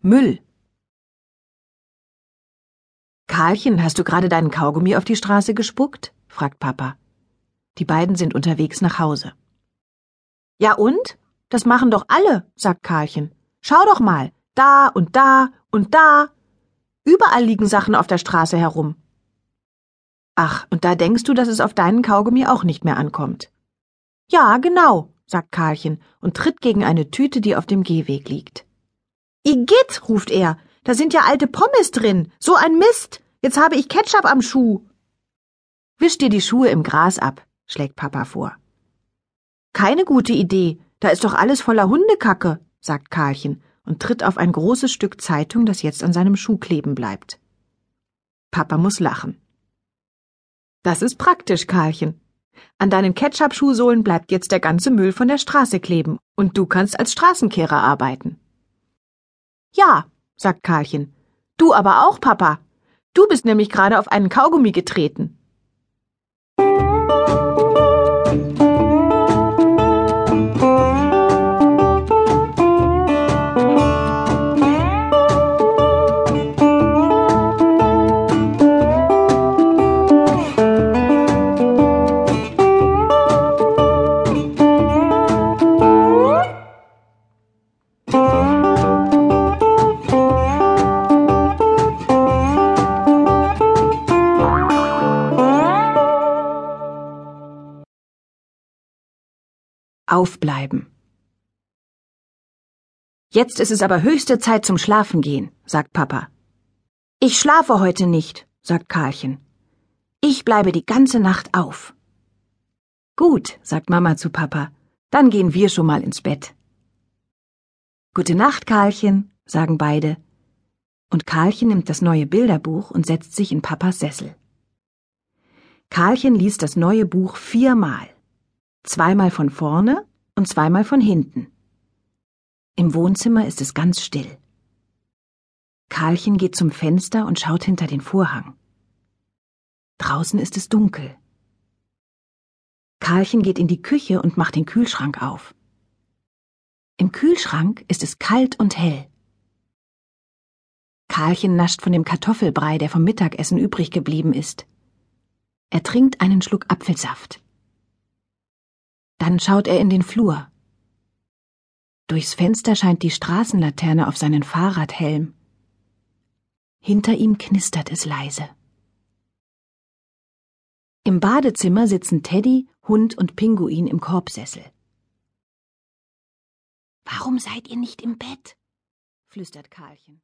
Müll. Karlchen, hast du gerade deinen Kaugummi auf die Straße gespuckt? fragt Papa. Die beiden sind unterwegs nach Hause. Ja und? Das machen doch alle, sagt Karlchen. Schau doch mal, da und da und da. Überall liegen Sachen auf der Straße herum. Ach, und da denkst du, dass es auf deinen Kaugummi auch nicht mehr ankommt. Ja, genau, sagt Karlchen und tritt gegen eine Tüte, die auf dem Gehweg liegt. Igitt, ruft er, da sind ja alte Pommes drin. So ein Mist. Jetzt habe ich Ketchup am Schuh. Wisch dir die Schuhe im Gras ab, schlägt Papa vor. Keine gute Idee. Da ist doch alles voller Hundekacke, sagt Karlchen und tritt auf ein großes Stück Zeitung, das jetzt an seinem Schuh kleben bleibt. Papa muss lachen. Das ist praktisch, Karlchen. An deinen Ketchup-Schuhsohlen bleibt jetzt der ganze Müll von der Straße kleben und du kannst als Straßenkehrer arbeiten. Ja, sagt Karlchen. Du aber auch, Papa. Du bist nämlich gerade auf einen Kaugummi getreten. Aufbleiben. Jetzt ist es aber höchste Zeit zum Schlafengehen, sagt Papa. Ich schlafe heute nicht, sagt Karlchen. Ich bleibe die ganze Nacht auf. Gut, sagt Mama zu Papa, dann gehen wir schon mal ins Bett. Gute Nacht, Karlchen, sagen beide. Und Karlchen nimmt das neue Bilderbuch und setzt sich in Papas Sessel. Karlchen liest das neue Buch viermal zweimal von vorne und zweimal von hinten. Im Wohnzimmer ist es ganz still. Karlchen geht zum Fenster und schaut hinter den Vorhang. Draußen ist es dunkel. Karlchen geht in die Küche und macht den Kühlschrank auf. Im Kühlschrank ist es kalt und hell. Karlchen nascht von dem Kartoffelbrei, der vom Mittagessen übrig geblieben ist. Er trinkt einen Schluck Apfelsaft. Dann schaut er in den Flur. Durchs Fenster scheint die Straßenlaterne auf seinen Fahrradhelm. Hinter ihm knistert es leise. Im Badezimmer sitzen Teddy, Hund und Pinguin im Korbsessel. Warum seid ihr nicht im Bett? flüstert Karlchen.